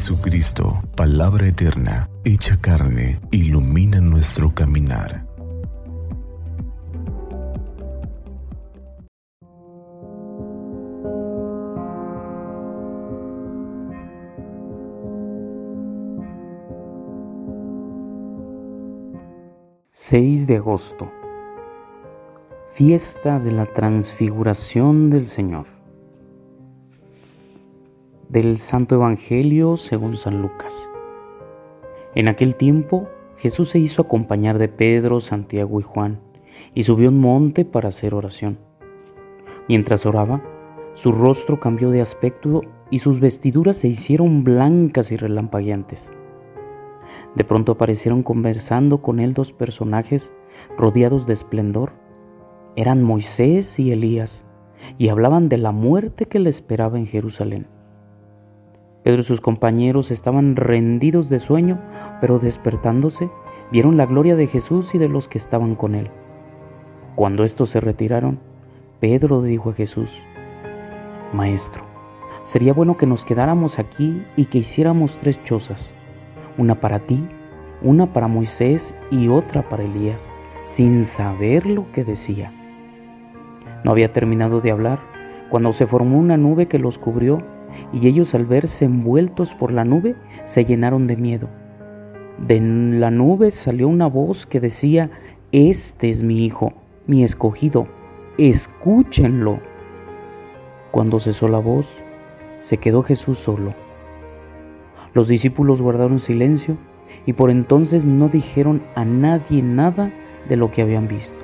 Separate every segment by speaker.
Speaker 1: Jesucristo, palabra eterna, hecha carne, ilumina nuestro caminar.
Speaker 2: ...6 de agosto... ...fiesta de la transfiguración del Señor del Santo Evangelio según San Lucas. En aquel tiempo Jesús se hizo acompañar de Pedro, Santiago y Juan y subió un monte para hacer oración. Mientras oraba, su rostro cambió de aspecto y sus vestiduras se hicieron blancas y relampagueantes. De pronto aparecieron conversando con él dos personajes rodeados de esplendor. Eran Moisés y Elías, y hablaban de la muerte que le esperaba en Jerusalén. Pedro y sus compañeros estaban rendidos de sueño, pero despertándose, vieron la gloria de Jesús y de los que estaban con él. Cuando estos se retiraron, Pedro dijo a Jesús, Maestro, sería bueno que nos quedáramos aquí y que hiciéramos tres chozas, una para ti, una para Moisés y otra para Elías, sin saber lo que decía. No había terminado de hablar cuando se formó una nube que los cubrió y ellos al verse envueltos por la nube se llenaron de miedo. De la nube salió una voz que decía, Este es mi hijo, mi escogido, escúchenlo. Cuando cesó la voz, se quedó Jesús solo. Los discípulos guardaron silencio y por entonces no dijeron a nadie nada de lo que habían visto.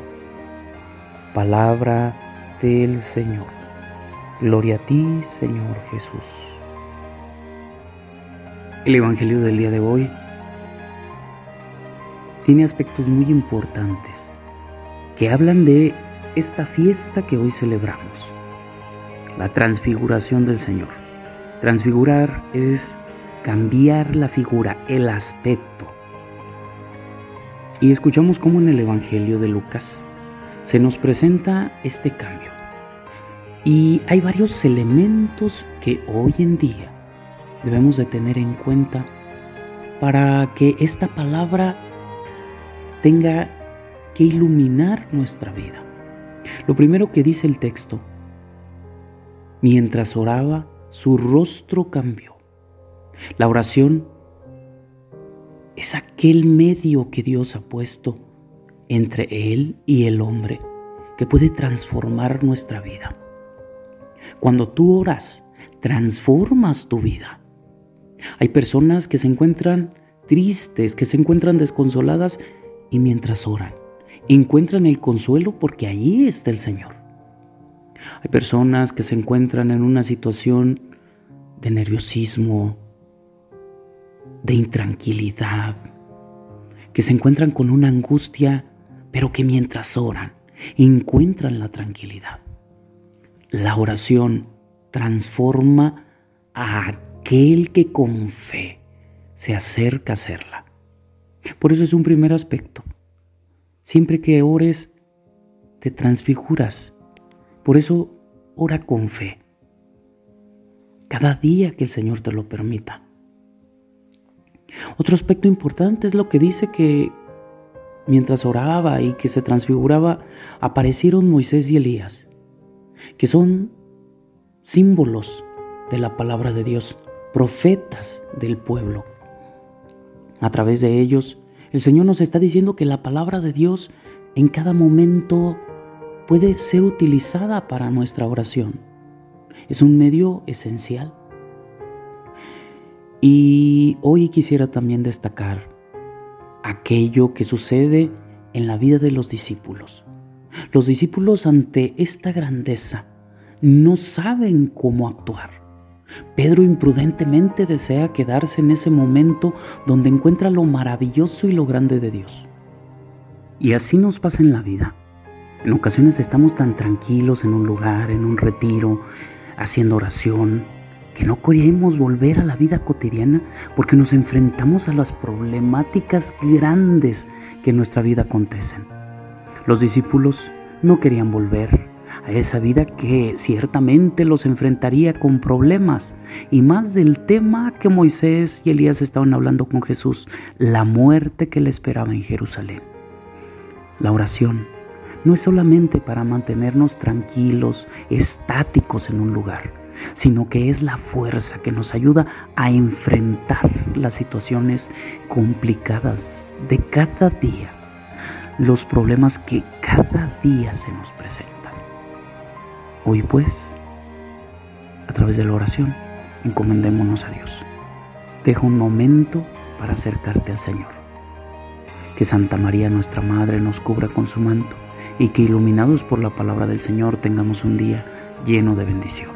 Speaker 2: Palabra del Señor. Gloria a ti, Señor Jesús. El Evangelio del día de hoy tiene aspectos muy importantes que hablan de esta fiesta que hoy celebramos, la transfiguración del Señor. Transfigurar es cambiar la figura, el aspecto. Y escuchamos cómo en el Evangelio de Lucas se nos presenta este cambio. Y hay varios elementos que hoy en día debemos de tener en cuenta para que esta palabra tenga que iluminar nuestra vida. Lo primero que dice el texto, mientras oraba, su rostro cambió. La oración es aquel medio que Dios ha puesto entre Él y el hombre que puede transformar nuestra vida. Cuando tú oras, transformas tu vida. Hay personas que se encuentran tristes, que se encuentran desconsoladas y mientras oran, encuentran el consuelo porque allí está el Señor. Hay personas que se encuentran en una situación de nerviosismo, de intranquilidad, que se encuentran con una angustia, pero que mientras oran encuentran la tranquilidad. La oración transforma a aquel que con fe se acerca a hacerla. Por eso es un primer aspecto. Siempre que ores, te transfiguras. Por eso ora con fe. Cada día que el Señor te lo permita. Otro aspecto importante es lo que dice que mientras oraba y que se transfiguraba, aparecieron Moisés y Elías que son símbolos de la palabra de Dios, profetas del pueblo. A través de ellos, el Señor nos está diciendo que la palabra de Dios en cada momento puede ser utilizada para nuestra oración. Es un medio esencial. Y hoy quisiera también destacar aquello que sucede en la vida de los discípulos. Los discípulos ante esta grandeza no saben cómo actuar. Pedro imprudentemente desea quedarse en ese momento donde encuentra lo maravilloso y lo grande de Dios. Y así nos pasa en la vida. En ocasiones estamos tan tranquilos en un lugar, en un retiro, haciendo oración, que no queremos volver a la vida cotidiana porque nos enfrentamos a las problemáticas grandes que en nuestra vida acontecen. Los discípulos no querían volver a esa vida que ciertamente los enfrentaría con problemas y más del tema que Moisés y Elías estaban hablando con Jesús, la muerte que le esperaba en Jerusalén. La oración no es solamente para mantenernos tranquilos, estáticos en un lugar, sino que es la fuerza que nos ayuda a enfrentar las situaciones complicadas de cada día, los problemas que cada día se nos presentan. Hoy pues, a través de la oración, encomendémonos a Dios. Deja un momento para acercarte al Señor. Que Santa María, nuestra Madre, nos cubra con su manto y que iluminados por la palabra del Señor tengamos un día lleno de bendición.